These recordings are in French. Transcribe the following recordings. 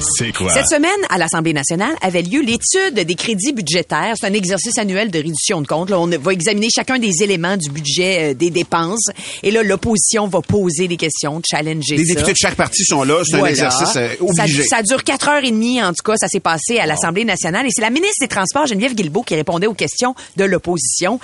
C'est quoi? Cette semaine, à l'Assemblée nationale, avait lieu l'étude des crédits budgétaires. C'est un exercice annuel de réduction de comptes. Là, on va examiner chacun des éléments du budget euh, des dépenses. Et là, l'opposition va poser des questions, challenger Les ça. députés de chaque parti sont là. C'est un exercice euh, Ça, obligé. ça dure quatre heures et demie, en tout cas. Ça s'est passé à l'Assemblée nationale. Et c'est la ministre des Transports, Geneviève Guilbeault, qui répondait aux questions de l'opposition.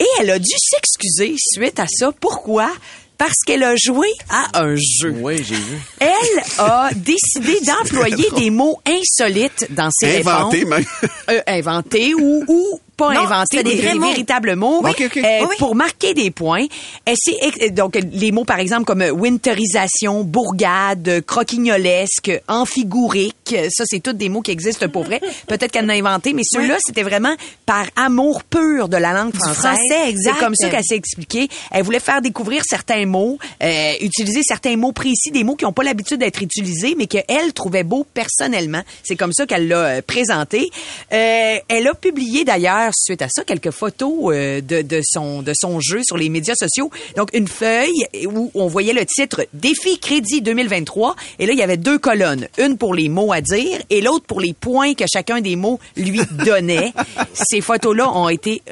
Et elle a dû s'excuser suite à ça. Pourquoi? Parce qu'elle a joué à un jeu. Oui, j'ai vu. Elle a décidé d'employer des mots insolites dans ses Inventé, réponses. même. Euh, inventés ou, ou pas Non, inventés, c'est des des, mots. véritables mots, euh, Oui, pour marquer des points. Ex- donc les mots par exemple comme winterisation, bourgade, croquignolesque, amphigourique, ça c'est tous des mots qui existent pour vrai. Peut-être qu'elle en a inventé, mais ceux-là c'était vraiment par amour pur de la langue française. C'est comme ça qu'elle s'est expliquée. Elle voulait faire découvrir certains mots, euh, utiliser certains mots précis, des mots qui n'ont pas l'habitude d'être utilisés, mais qu'elle trouvait beaux personnellement. C'est comme ça qu'elle l'a euh, présenté. Euh, elle a publié d'ailleurs, suite à ça, quelques photos euh, de, de, son, de son jeu sur les médias sociaux. Donc, une feuille où on voyait le titre Défi Crédit 2023. Et là, il y avait deux colonnes. Une pour les mots à dire et l'autre pour les points que chacun des mots lui donnait. Ces photos-là ont été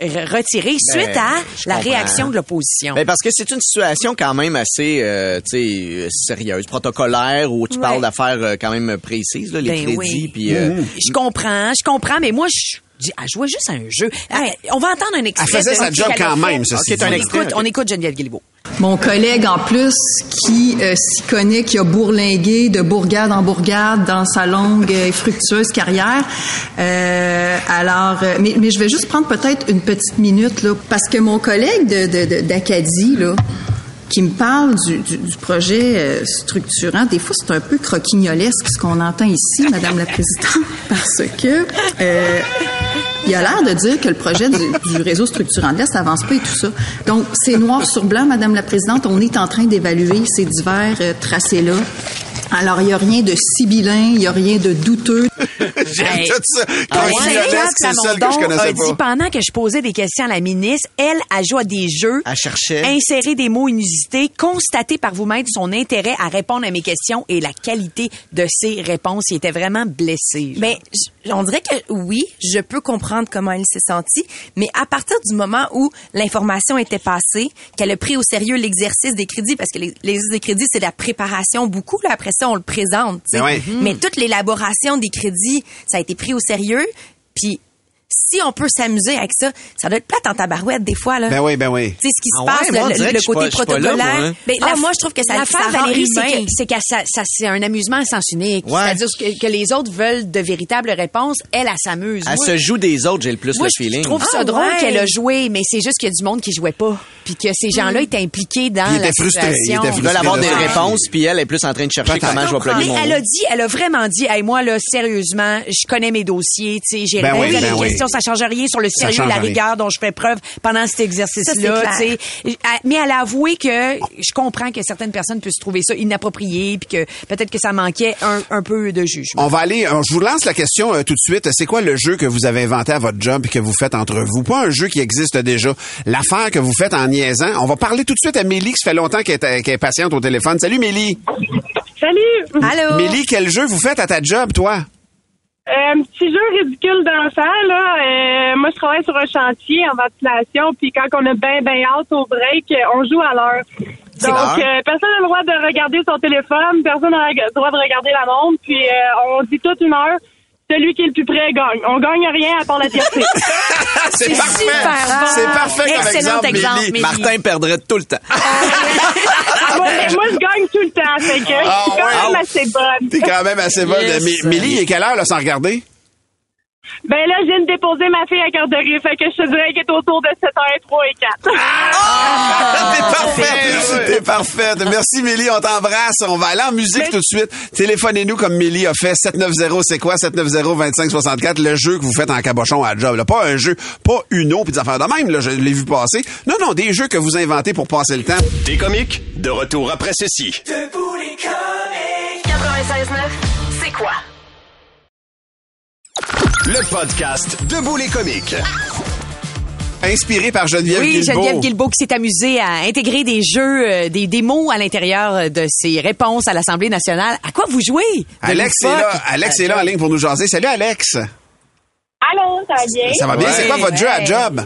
retirées suite à la comprends. réaction de l'opposition. Ben parce que c'est une situation quand même assez euh, euh, sérieuse, protocolaire où tu Ouais. parles d'affaires quand même précises là, les Ben crédits oui. euh, Je comprends, je comprends, mais moi, je dis, elle jouait juste à un jeu. On va entendre un extrait. Elle faisait sa job quand même, ceci Ok, c'est un dit. On extrait. écoute, on écoute Geneviève Guilbeault. Mon collègue, en plus, qui euh, s'y connaît, qui a bourlingué de bourgade en bourgade dans sa longue et fructueuse carrière. Euh, alors, euh, mais, mais je vais juste prendre peut-être une petite minute, là, parce que mon collègue de- de- de- d'Acadie, là, qui me parle du, du- du projet euh, structurant, des fois, c'est un peu croquignolesque ce qu'on entend ici, Madame la Présidente, parce que... euh, il a l'air de dire que le projet du, du réseau structurant de l'Est avance pas et tout ça. Donc, c'est noir sur blanc, Madame la Présidente. On est en train d'évaluer ces divers euh, tracés-là. Alors, il n'y a rien de sibyllin, il n'y a rien de douteux. J'aime Hey. tout ça. Ah ouais, c'est celle que je connaissais dit pendant que je posais des questions à la ministre, elle a joué à des jeux, Elle cherchait. insérer des mots inusités, constater par vous-même son intérêt à répondre à mes questions et la qualité de ses réponses. Il était vraiment blessé. J- on dirait que oui, je peux comprendre comment elle s'est sentie, mais à partir du moment où l'information était passée, qu'elle a pris au sérieux l'exercice des crédits, parce que l'exercice des crédits, c'est la préparation beaucoup, là, après ça, on le présente. tu sais. Ben ouais. Mais toute l'élaboration des crédits, ça a été pris au sérieux, puis si on peut s'amuser avec ça, ça doit être plate en tabarouette des fois, là. Ben oui, ben oui. Tu sais, ce qui se Ah passe, ouais, le- le, je suis côté je là, protocolaire. moi, hein. Ben, Ah, là, moi, je trouve que ça, L'affaire, Valérie, c'est que, c'est que ça, ça- c'est un amusement à sens unique. Ouais. C'est-à-dire que, que les autres veulent de véritables réponses. Elle, elle s'amuse. Elle Moi, se joue des autres, j'ai le plus Moi, le je feeling. trouve ça Ah, drôle ouais. qu'elle a joué, mais c'est juste qu'il y a du monde qui jouait pas. Puis que ces gens-là étaient impliqués dans la était frustré, il situation. Ils veulent avoir des réponses, puis elle est plus en train de chercher comment je vais plugger Mais mon elle a dit, elle a vraiment dit, hey, moi, là, sérieusement, je connais mes dossiers, tu sais, j'ai Ça change rien sur le sérieux, change la rigueur dont je fais preuve pendant cet exercice-là. Elle- Mais elle a avoué que je comprends que certaines personnes puissent trouver ça inapproprié, puis que peut-être que ça manquait un, un peu de jugement. On va aller, euh, je vous lance la question euh, tout de suite. C'est quoi le jeu que vous avez inventé à votre job et que vous faites entre vous? Pas un jeu qui existe déjà. L'affaire que vous faites en niaisant. On va parler tout de suite à Mélie, qui ça fait longtemps qu'elle est, qu'elle est patiente au téléphone. Salut Mélie. Salut! Allô? Mélie, quel jeu vous faites à ta job, toi? Euh, un petit jeu ridicule d'enfant, là. Euh, moi, je travaille sur un chantier en ventilation, puis quand on a bien, bien hâte au break, euh, on joue à l'heure. Donc, euh, personne n'a le droit de regarder son téléphone, personne n'a le droit de regarder la montre, puis euh, on dit toute une heure, celui qui est le plus près gagne. On gagne rien à part la fierté. C'est parfait. super bon. C'est parfait comme Excellent exemple, exemple, Mélie. Mélie. Martin perdrait tout le temps. moi, moi, je gagne tout le temps, fait que Ah, je suis quand ouais. même assez bonne. T'es quand même assez bonne. Yes. Mais- Mélie, il est quelle heure, là, sans regarder? Ben là, je viens de déposer ma fille à garderie, fait que je te dirais qu'elle est autour de 7h03 et 4. Ah! T'es parfaite! T'es parfaite! Merci, Mélie, on t'embrasse. On va aller en musique tout de suite. Téléphonez-nous comme Mélie a fait. 790, c'est quoi? 790-2564, le jeu que vous faites en cabochon à la job. là. Pas un jeu, pas Uno puis des affaires de même, là, je l'ai vu passer. Non, non, des jeux que vous inventez pour passer le temps. Des comiques, de retour après ceci. 96.9, c'est quoi? Le podcast Debout les comiques. Inspiré par Geneviève Oui, Guilbeault. Geneviève Guilbeault qui s'est amusée à intégrer des jeux, euh, des, des mots à l'intérieur de ses réponses à l'Assemblée nationale. À quoi vous jouez? de Alex est là. Alex est là en ligne pour nous jaser. Salut, Alex. Allô, ça va bien? Ça va bien? C'est quoi votre jeu à job?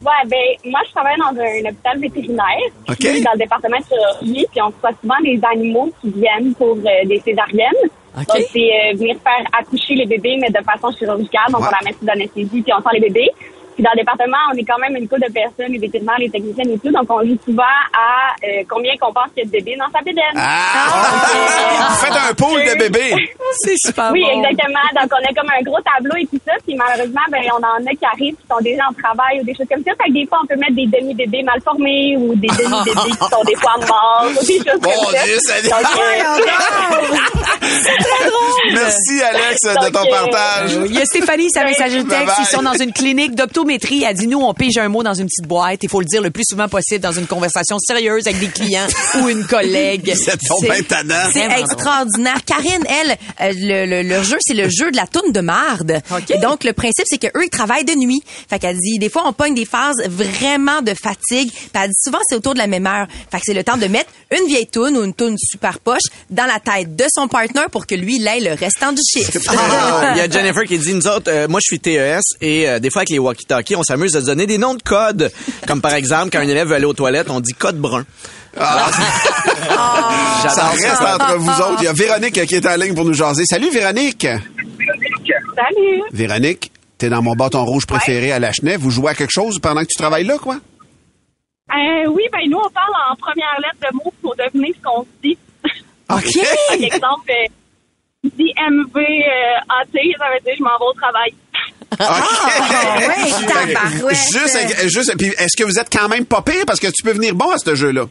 Ouais, ben, moi, je travaille dans un hôpital vétérinaire. OK. Puis Dans le département de chirurgie, puis on reçoit souvent des animaux qui viennent pour euh, des césariennes. OK. Donc, c'est euh, venir faire accoucher les bébés, mais de façon chirurgicale. Donc, on la met sous anesthésie, puis on sort les bébés. Puis dans le département, on est quand même une couple de personnes, les vétérinaires, les techniciens et tout. Donc, on joue souvent à euh, combien qu'on pense qu'il y a de bébés dans sa bédaine. Ah! Vous faites un pool de bébés. C'est super Oui, bon. exactement. Donc, on a comme un gros tableau et tout ça. Puis malheureusement, ben, on en a qui arrivent qui sont déjà en travail ou des choses comme ça. Fait que des fois, on peut mettre des demi-bébés mal formés ou des demi-bébés qui sont des fois morts ou des choses Mon comme ça. Dieu, Seigneur. Donc, euh, Merci, Alex, de ton euh, partage. Il y a Stéphanie, sa message de Bye texte. bye. Ils sont dans une clinique d'optométrie. Elle dit, nous, on pige un mot dans une petite boîte. Il faut le dire le plus souvent possible dans une conversation sérieuse avec des clients ou une collègue. C'est extraordinaire. Karine, elle, euh, le, jeu, c'est le jeu de la toune de marde. OK. Et donc, le principe, c'est qu'eux, ils travaillent de nuit. Fait qu'elle dit, des fois, on pogne des phases vraiment de fatigue. Puis elle dit, souvent, c'est autour de la même heure. Fait que c'est le temps de mettre une vieille toune ou une toune super poche dans la tête de son partner pour que lui, il ait le restant du chiffre. Ah, Il y a Jennifer qui dit, nous autres, euh, moi je suis TES et euh, des fois avec les on s'amuse à se donner des noms de codes. Comme par exemple, quand un élève veut aller aux toilettes, on dit code brun. Ah. Ça J'adore reste entre vous autres. Il y a Véronique qui est en ligne pour nous jaser. Salut, Véronique. Salut. Véronique, t'es dans mon bâton rouge préféré à la Chenève. Vous jouez à quelque chose pendant que tu travailles là, quoi? Euh, oui, ben nous, on parle en première lettre de mots pour deviner ce qu'on se dit. OK. Par exemple, euh, dit MV euh, AT, ça veut dire je m'en vais au travail. Ouais, que, tabarouette. juste, juste, puis est-ce que vous êtes quand même pas pire parce que tu peux venir bon à ce jeu-là?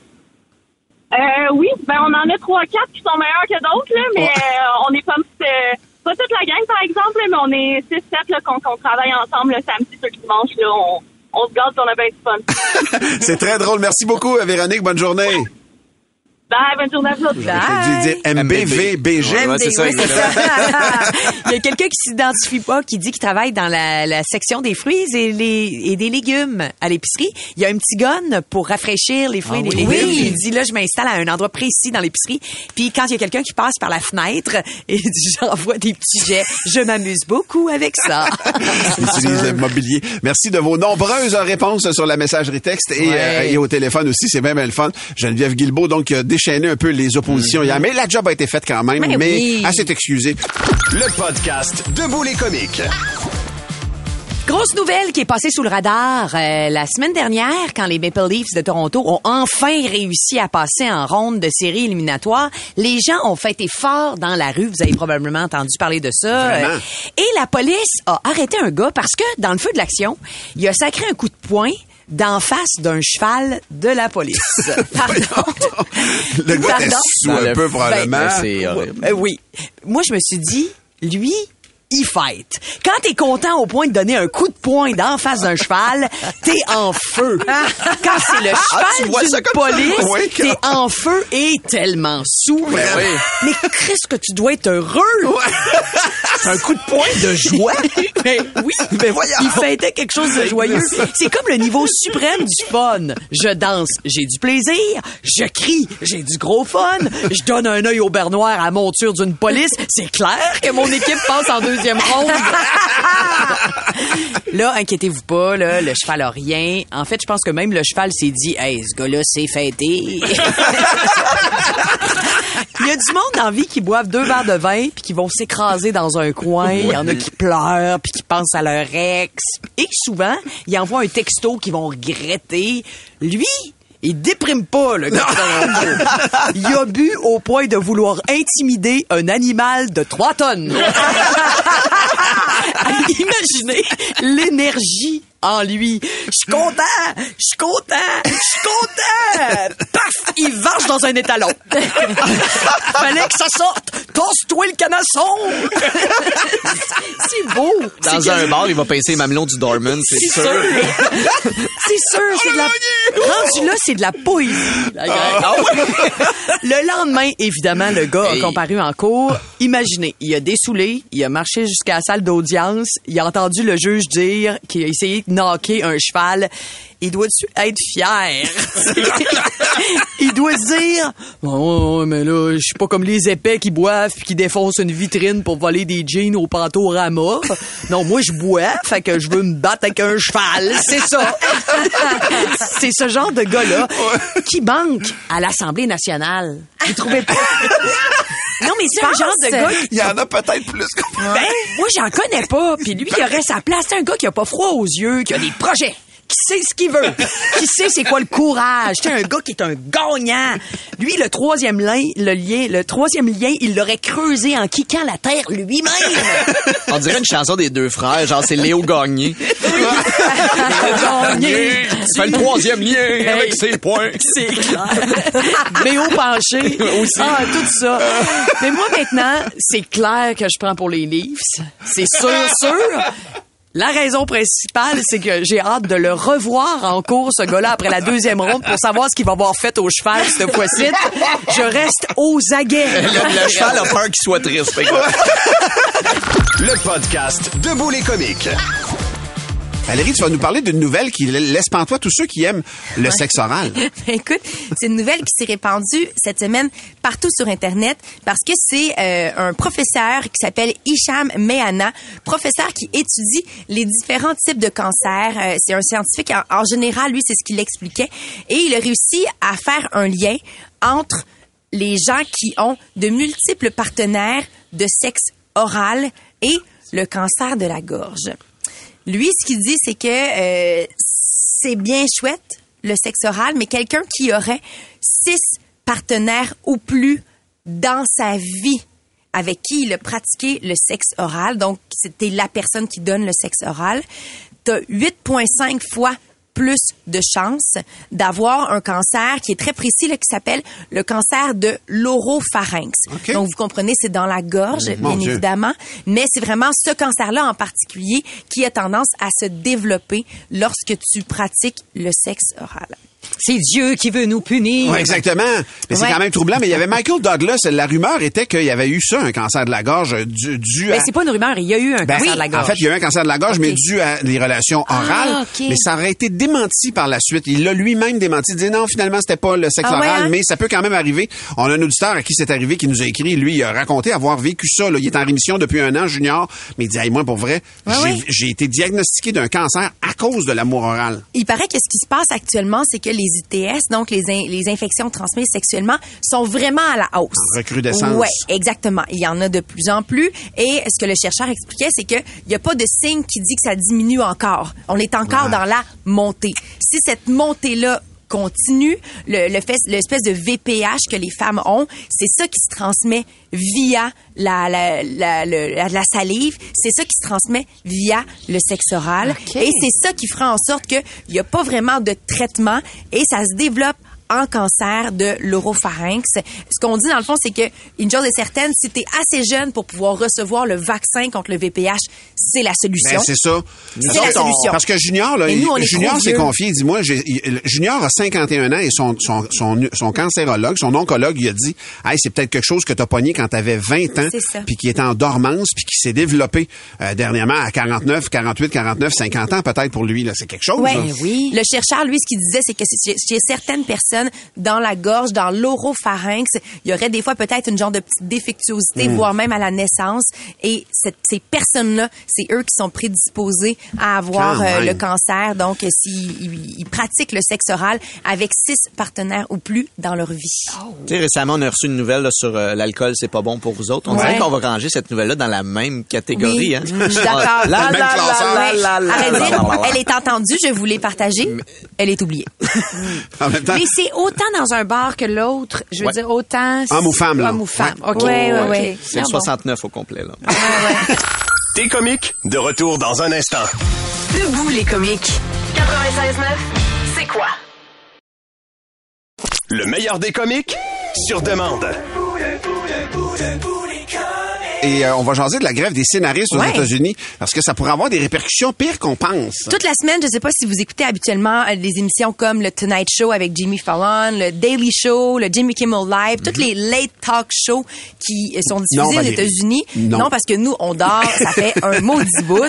Euh, oui, ben on en a trois, quatre qui sont meilleurs que d'autres, là, mais euh, on est comme euh, pas toute la gang par exemple, mais on est six, sept là, qu'on qu'on travaille ensemble le samedi, sur le dimanche, là, on, on se gâte, on a bien du fun. C'est très drôle. Merci beaucoup, Véronique. Bonne journée. Bye, bonne journée à vous. dû dire MBVBG. Ouais, ouais, c'est ça. Oui, c'est ça. Il y a quelqu'un qui s'identifie pas, qui dit qu'il travaille dans la, la section des fruits et, les, et des légumes à l'épicerie. Il y a un petit gun pour rafraîchir les fruits et les légumes. Oui. Il dit là, je m'installe à un endroit précis dans l'épicerie. Puis quand il y a quelqu'un qui passe par la fenêtre, et j'envoie des petits jets. Je m'amuse beaucoup avec ça. utilise le mobilier. Merci de vos nombreuses réponses sur la messagerie texte et, Ouais. euh, et au téléphone aussi. C'est bien le fun. Geneviève Guilbeault, donc, qui a déchaîné un peu les oppositions hier. Mais la job a été faite quand même. Mais mais oui. s'est excusée. Le podcast Debout les comiques. Grosse nouvelle qui est passée sous le radar euh, la semaine dernière quand les Maple Leafs de Toronto ont enfin réussi à passer en ronde de série éliminatoire. Les gens ont fêté fort dans la rue. Vous avez probablement entendu parler de ça. Euh, Et la police a arrêté un gars parce que dans le feu de l'action, il a sacré un coup de poing d'en face d'un cheval de la police. Pardon. Le gars Pardon? sous un le- peu, probablement. Ben, c'est horrible. Euh, oui. Moi, je me suis dit, lui, il fight. Quand t'es content au point de donner un coup de poing d'en face d'un cheval, t'es en feu. Quand c'est le Ah, cheval ça? police, Oui, t'es en feu et tellement sous. oui. Mais qu'est-ce que tu dois être heureux? Un coup de poing de joie. Mais oui, Mais voyons. il fêtait quelque chose de joyeux. C'est comme le niveau suprême du fun. Je danse, j'ai du plaisir. Je crie, j'ai du gros fun. Je donne un œil au beurre noir à la monture d'une police. C'est clair que mon équipe passe en deuxième ronde. là, inquiétez-vous pas, là, le cheval a rien. En fait, je pense que même le cheval s'est dit, hey, ce gars-là, c'est fêté. Il y a du monde dans la vie qui boivent deux verres de vin puis qui vont s'écraser dans un coin. Il y en a qui pleurent puis qui pensent à leur ex. Et souvent, ils envoient un texto qu'ils vont regretter. Lui, il déprime pas, le gars. Il a bu au point de vouloir intimider un animal de 3 tonnes. Imaginez l'énergie en lui. Je suis content, je suis content, je suis content. Paf, il varge dans un étalon. Fallait que ça sorte Tosse-toi le canasson! c'est beau! Dans C'est un bar, il va pincer les mamelons du Dorman, c'est C'est sûr. c'est sûr, c'est de la... Rendu là, c'est de la poésie. gang. Ah Le lendemain, évidemment, le gars a comparu en cours. Imaginez, il a dessoulé, il a marché jusqu'à la salle d'audience, il a entendu le juge dire qu'il a essayé de knocker un cheval. Il doit-tu être fier? il doit se dire, oh, mais là, je suis pas comme les épais qui boivent puis qui défoncent une vitrine pour voler des jeans au pantorama. Non, moi, je bois, fait que je veux me battre avec un cheval. C'est ça. C'est ce genre de gars-là qui manque à l'Assemblée nationale. Vous trouvez pas? Non, mais c'est un genre de gars qui... Il y en a peut-être plus que Ben, moi, j'en connais pas. Puis lui, il aurait sa place. C'est un gars qui a pas froid aux yeux, qui a des projets, qui sait ce qu'il veut, qui sait c'est quoi le courage. C'est un gars qui est un gagnant. Lui, le troisième lien, le lien, le troisième lien, il l'aurait creusé en kickant la terre lui-même. On dirait une chanson des deux frères, genre c'est Léo Gagné. Gagné. Tu fais le troisième lien avec ses points. C'est clair. Mais au penché. Aussi. Ah, tout ça. Mais moi, maintenant, c'est clair que je prends pour les Leafs. C'est sûr, sûr. La raison principale, c'est que j'ai hâte de le revoir en cours, ce gars-là, après la deuxième ronde, pour savoir ce qu'il va avoir fait au cheval cette fois-ci. Je reste aux aguets. Le, le cheval a peur qu'il soit triste. Le podcast Debout les comiques. Valérie, tu vas nous parler d'une nouvelle qui laisse pantois tous ceux qui aiment le sexe oral. Ben, écoute, c'est une nouvelle qui s'est répandue cette semaine partout sur Internet parce que c'est euh, un professeur qui s'appelle Hicham Mehana, professeur qui étudie les différents types de cancers. Euh, c'est un scientifique, en, en général, lui, c'est ce qu'il expliquait. Et il a réussi à faire un lien entre les gens qui ont de multiples partenaires de sexe oral et le cancer de la gorge. Lui, ce qu'il dit, c'est que euh, c'est bien chouette, le sexe oral, mais quelqu'un qui aurait six partenaires ou plus dans sa vie avec qui il a pratiqué le sexe oral, donc c'était la personne qui donne le sexe oral, t'as 8,5 fois plus de chances d'avoir un cancer qui est très précis, là, qui s'appelle le cancer de l'oropharynx. Donc, vous comprenez, c'est dans la gorge, bien évidemment, mais c'est vraiment ce cancer-là en particulier qui a tendance à se développer lorsque tu pratiques le sexe oral. C'est Dieu qui veut nous punir. Exactement. Mais c'est quand même troublant. Mais il y avait Michael Douglas. La rumeur était qu'il y avait eu ça, un cancer de la gorge, dû, dû à... c'est pas une rumeur, il y a eu un Ben, cancer de la gorge. En fait, il y a eu un cancer de la gorge, mais dû à des relations orales. Ah, ok. Mais ça aurait été démenti par la suite. Il l'a lui-même démenti. Il dit non, finalement, c'était pas le sexe Ah ouais, oral, hein? mais ça peut quand même arriver. On a un auditeur à qui c'est arrivé qui nous a écrit. Lui, il a raconté avoir vécu ça. là. Il est en rémission depuis un an, junior. Mais il dit, hey, moi, pour vrai, j'ai été diagnostiqué d'un cancer cause de l'amour oral. Il paraît que ce qui se passe actuellement, c'est que les ITS, donc les, in- les infections transmises sexuellement, sont vraiment à la hausse. En recrudescence. Ouais, exactement. Il y en a de plus en plus. Et ce que le chercheur expliquait, c'est qu'il n'y a pas de signe qui dit que ça diminue encore. On est encore Ouais. dans la montée. Si cette montée-là continue, le, le fait, l'espèce de VPH que les femmes ont, c'est ça qui se transmet via la, la, la- la salive, c'est ça qui se transmet via le sexe oral. Et c'est ça qui fera en sorte qu'il n'y a pas vraiment de traitement et ça se développe en cancer de l'oropharynx. Ce qu'on dit dans le fond, c'est que une chose est certaine, si tu es assez jeune pour pouvoir recevoir le vaccin contre le VPH, c'est la solution. Ben, c'est ça. C'est la solution. Parce que Junior, là, nous, il- Junior s'est confié. Il dit, moi, j'ai- il- Junior a 51 ans et son, son, son, son cancérologue, son oncologue, lui a dit, hey, c'est peut-être quelque chose que t'as pogné quand t'avais 20 ans, puis qui était en dormance, puis qui s'est développé euh, dernièrement à 49, 48, 49, 50 ans, peut-être pour lui. là, C'est quelque chose. Ouais. là. oui. Le chercheur, lui, ce qu'il disait, c'est que chez certaines personnes, dans la gorge, dans l'oropharynx, il y aurait des fois peut-être une genre de petite défectuosité, voire même à la naissance. Et cette- ces personnes-là, c'est eux qui sont prédisposés à avoir euh, le cancer. Donc, euh, s'ils ils- ils pratiquent le sexe oral avec six partenaires ou plus dans leur vie. Tu sais, récemment, on a reçu une nouvelle là, sur euh, l'alcool, c'est pas bon pour vous autres. On Ouais. dirait qu'on va ranger cette nouvelle-là dans la même catégorie. Oui, hein? je suis d'accord. La, la, la, elle est entendue, je vous l'ai partagée. Elle est oubliée. En même temps, Mais c'est autant dans un bar que l'autre. Je veux Ouais. dire, autant... Homme ou femme, là. Homme ou femme. Ouais. OK. Ouais, ouais, ouais. C'est le Ah bon. 69 au complet. Là. T'es comique, de retour dans un instant. Debout les comiques. 96.9, c'est quoi? Le meilleur des comiques, sur demande. Et euh, on va jaser de la grève des scénaristes aux Ouais. États-Unis parce que ça pourrait avoir des répercussions pires qu'on pense. Toute la semaine, je sais pas si vous écoutez habituellement euh, des émissions comme le Tonight Show avec Jimmy Fallon, le Daily Show, le Jimmy Kimmel Live, toutes les late talk shows qui euh, sont diffusés. Non, aux. États-Unis. Non. parce que nous, on dort, ça fait un maudit bout.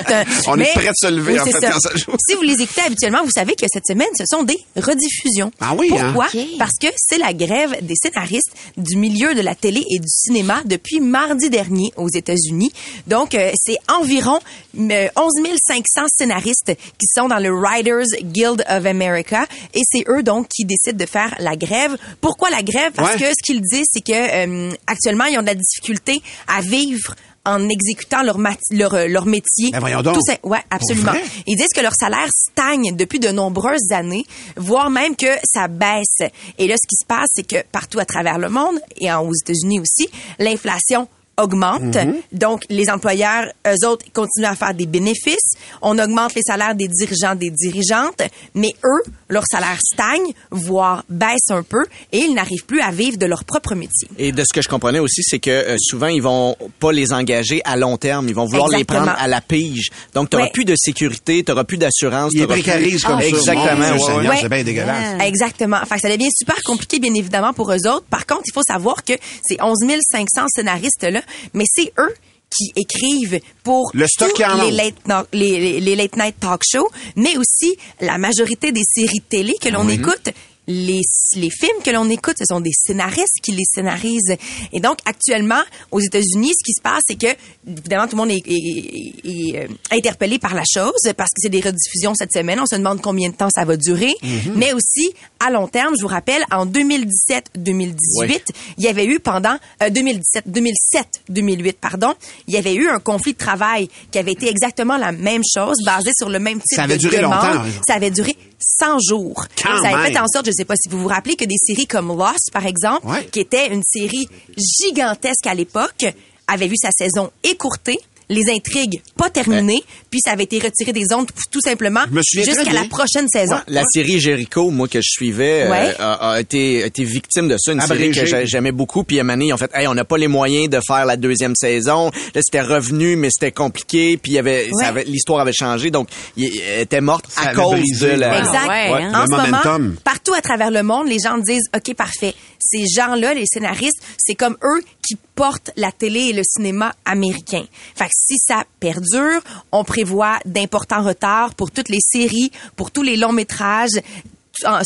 On est prêt de se lever, Oui, en c'est fait, ça. quand ça joue. Si vous les écoutez habituellement, vous savez que cette semaine, ce sont des rediffusions. Ah oui, hein? Pourquoi? Parce que c'est la grève des scénaristes du milieu de la télé et du cinéma depuis mardi dernier aux États-Unis. Donc, euh, c'est environ euh, 11 500 scénaristes qui sont dans le Writers Guild of America et c'est eux donc qui décident de faire la grève. Pourquoi la grève? Parce Ouais. que ce qu'ils disent, c'est que euh, actuellement, ils ont de la difficulté à vivre en exécutant leur, leur, euh, leur métier. Ben donc. Tout ça- ouais, absolument. Ils disent que leur salaire stagne depuis de nombreuses années, voire même que ça baisse. Et là, ce qui se passe, c'est que partout à travers le monde, et en- aux États-Unis aussi, l'inflation augmente. Mhm. Donc, les employeurs, eux autres, continuent à faire des bénéfices. On augmente les salaires des dirigeants, des dirigeantes, mais eux, leur salaire stagne, voire baisse un peu, et ils n'arrivent plus à vivre de leur propre métier. Et de ce que je comprenais aussi, c'est que euh, souvent, ils vont pas les engager à long terme. Ils vont vouloir Exactement. les prendre à la pige. Donc, tu n'auras Ouais. plus de sécurité, tu n'auras plus d'assurance. Il est t'auras plus- comme ça. Exactement. Ouais, Seigneur, ouais. Ouais. C'est bien dégueulasse. Exactement. Fait que ça devient super compliqué, bien évidemment, pour eux autres. Par contre, il faut savoir que c'est 11 500 scénaristes-là, mais c'est eux qui écrivent pour Le tous les late, no- les, les- les late night talk shows, mais aussi la majorité des séries télé que l'on écoute. Les, les films que l'on écoute, ce sont des scénaristes qui les scénarisent. Et donc, actuellement, aux États-Unis, ce qui se passe, c'est que, évidemment, tout le monde est, est- est- est, euh, interpellé par la chose parce que c'est des rediffusions cette semaine. On se demande combien de temps ça va durer. Mais aussi, à long terme, je vous rappelle, en 2017-2018, il y avait eu pendant euh, 2017, 2007-2008, pardon, il y avait eu un conflit de travail qui avait été exactement la même chose, basé sur le même type Ça avait de duré demande. longtemps. Ça avait duré 100 jours. Quand ça avait même. fait en sorte, je sais pas si vous vous rappelez, que des séries comme Lost, par exemple, Ouais. qui était une série gigantesque à l'époque, avait vu sa saison écourtée. Les intrigues pas terminées, puis ça avait été retiré des ondes tout- simplement jusqu'à la prochaine saison. La série Jericho, moi que je suivais, euh, a, a été, a été victime de ça. Une Abrégé. série que j'a- j'aimais beaucoup. Puis à ils ont fait, hey, on n'a pas les moyens de faire la deuxième saison. Là, c'était revenu, mais c'était compliqué. Puis il y avait, ça Ouais. avait- l'histoire avait changé. Donc, il elle était morte Ça à cause brisé. de la. Exact. ouais, Ouais. hein. En Le ce momentum. moment, partout à travers le monde, les gens disent, OK, parfait. Ces gens-là, les scénaristes, c'est comme eux qui la télé et le cinéma américain. Fait que si ça perdure, on prévoit d'importants retards pour toutes les séries, pour tous les longs métrages,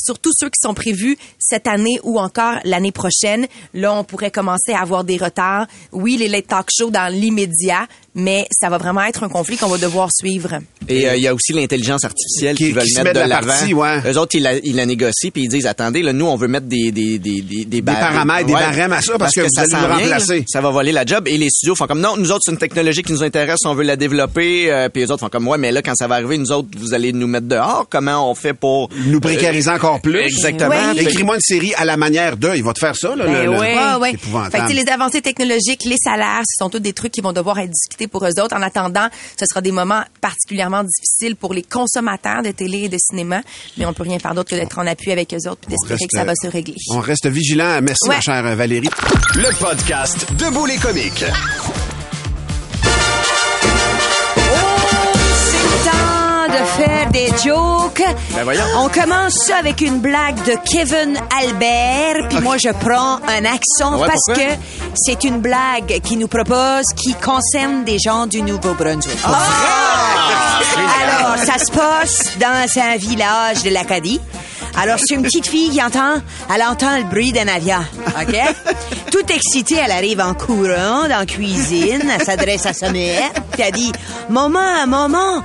surtout ceux qui sont prévus cette année ou encore l'année prochaine. Là, on pourrait commencer à avoir des retards. Oui, les late talk shows dans l'immédiat, mais ça va vraiment être un conflit qu'on va devoir suivre. Et euh, il y a aussi l'intelligence artificielle Qui- qui, veulent qui mettre met de de la l'avant. partie, ouais. Eux autres, ils la, ils la négocient puis ils disent attendez, là, nous on veut mettre des des des des, des, barèmes. paramètres, des barèmes à ça, parce que vous allez remplacer. là. Ça va voler la job et les studios font comme non, nous autres c'est une technologie qui nous intéresse, on veut la développer. euh, puis les autres font comme ouais, mais là quand ça va arriver, nous autres vous allez nous mettre dehors. Comment on fait pour Nous précariser encore plus. Exactement. Ouais. Écris-moi une série à la manière de. Il va te faire ça, là. Ben le- le- ouais. Ouais. Fait que, les avancées technologiques, les salaires, ce sont tous des trucs qui vont devoir être discutés pour eux autres. En attendant, ce sera des moments particulièrement difficiles pour les consommateurs de télé et de cinéma, mais on peut rien faire d'autre que d'être en appui avec eux autres puis d'espérer reste, que ça va se régler. On reste vigilant. Merci, Ouais. ma chère Valérie. Le podcast Debout les comiques. Faire des jokes. Ben voyons. On commence ça avec une blague de Kevin Albert, puis moi je prends un accent Ouais, parce que c'est une blague qui nous propose qui concerne des gens du Nouveau-Brunswick. Alors, ça se passe dans un village de l'Acadie. Alors, c'est une petite fille qui entend, elle entend le bruit d'un avion, OK? Toute excitée, elle arrive en courant dans la cuisine, elle s'adresse à sa mère, puis elle dit, Maman, maman,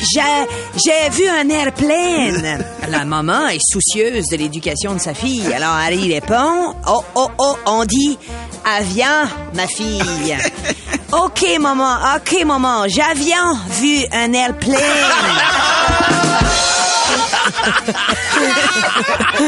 j'ai, vu un airplane. La maman est soucieuse de l'éducation de sa fille. Alors, elle y répond, Oh, oh, oh, on dit, avion, ma fille. OK, maman, OK, maman, j'avions vu un airplane.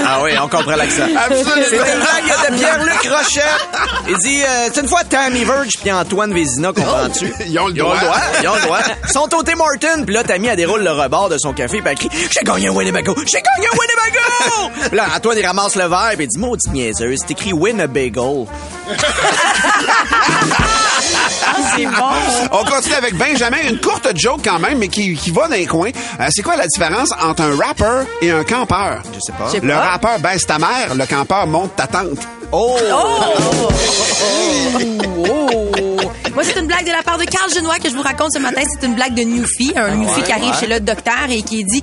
Ah oui, on comprend l'accent. Absolument. C'est une blague de Pierre-Luc Rochette. Il dit, euh, c'est une fois Tammy Verge puis Antoine Vézina, comprends-tu? Ils ont le Ils ont droit. le droit. Ils ont le droit. Ils sont au Tim Hortons, puis là, Tammy, elle déroule le rebord de son café, puis elle crie « J'ai gagné un Winnebago! J'ai gagné un Winnebago! » Puis là, Antoine, il ramasse le verre, puis il dit « Maudite niaiseuse, c'est écrit Winnebago. » On continue avec Benjamin, une courte joke quand même, mais qui, qui va dans les coins. Euh, c'est quoi la différence entre un rappeur et un campeur? Je sais pas. Le pas. rappeur baisse ta mère, le campeur monte ta tante. Oh! Moi, c'est une blague de la part de Carl Genois que je vous raconte ce matin. C'est une blague de Newfie, un Newfie qui arrive chez le docteur et qui dit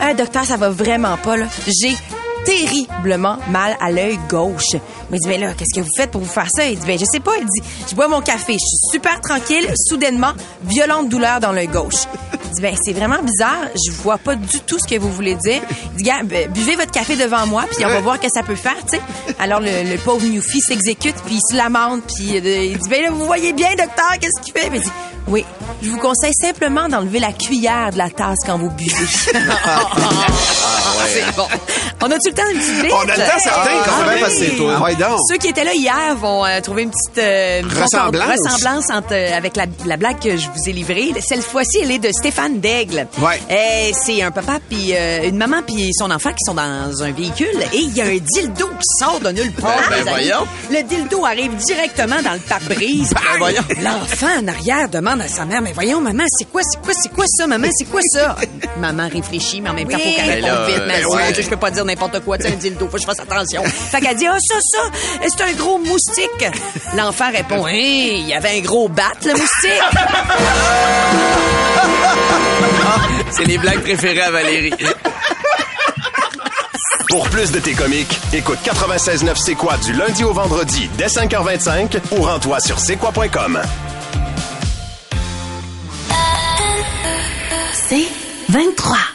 Ah, docteur, ça va vraiment pas, là. J'ai terriblement mal à l'œil gauche. Mais il dit, mais là, qu'est-ce que vous faites pour vous faire ça? Il dit, ben, je sais pas. Il dit, je bois mon café, je suis super tranquille, soudainement, violente douleur dans l'œil gauche. Il dit, ben, c'est vraiment bizarre, je vois pas du tout ce que vous voulez dire. Il dit, gars, ben, buvez votre café devant moi, puis on va voir ce que ça peut faire, tu sais. Alors, le, le pauvre Newfie s'exécute, puis il se lamente, puis euh, il dit, ben là, vous voyez bien, docteur, qu'est-ce qu'il fait? Puis il dit, oui, je vous conseille simplement d'enlever la cuillère de la tasse quand vous buvez. C'est bon. On a-tu le temps d'une petite On a le temps, certain, Ah, quand même. facile, toi. Ah, ouais, donc. Ceux qui étaient là hier vont euh, trouver une petite euh, une Ressemblance. ressemblance entre, euh, avec la, la blague que je vous ai livrée. Cette fois-ci, elle est de Stéphane Daigle. Ouais. C'est un papa puis euh, une maman puis son enfant qui sont dans un véhicule et il y a un dildo qui sort de nulle part. Ben, ben. Le dildo arrive directement dans le pare-brise. Ben, voyons. L'enfant en arrière demande à sa mère, mais voyons, maman, c'est quoi, c'est quoi, c'est quoi ça, maman, c'est quoi ça? maman réfléchit, mais en même temps, faut qu'elle Ben réponde là, vite. Mais ben ouais, je peux pas dire n'importe quoi, tu sais, un dildo, faut que je fasse attention. Fait qu'elle dit, ah, ça, ça, c'est un gros moustique. L'enfant répond, hey, il y avait un gros bat, le moustique. C'est les blagues préférées à Valérie. Pour plus de tes comiques, écoute 96.9 C'est quoi du lundi au vendredi dès 5h25 ou rends-toi sur c'est quoi.com. C'est 23.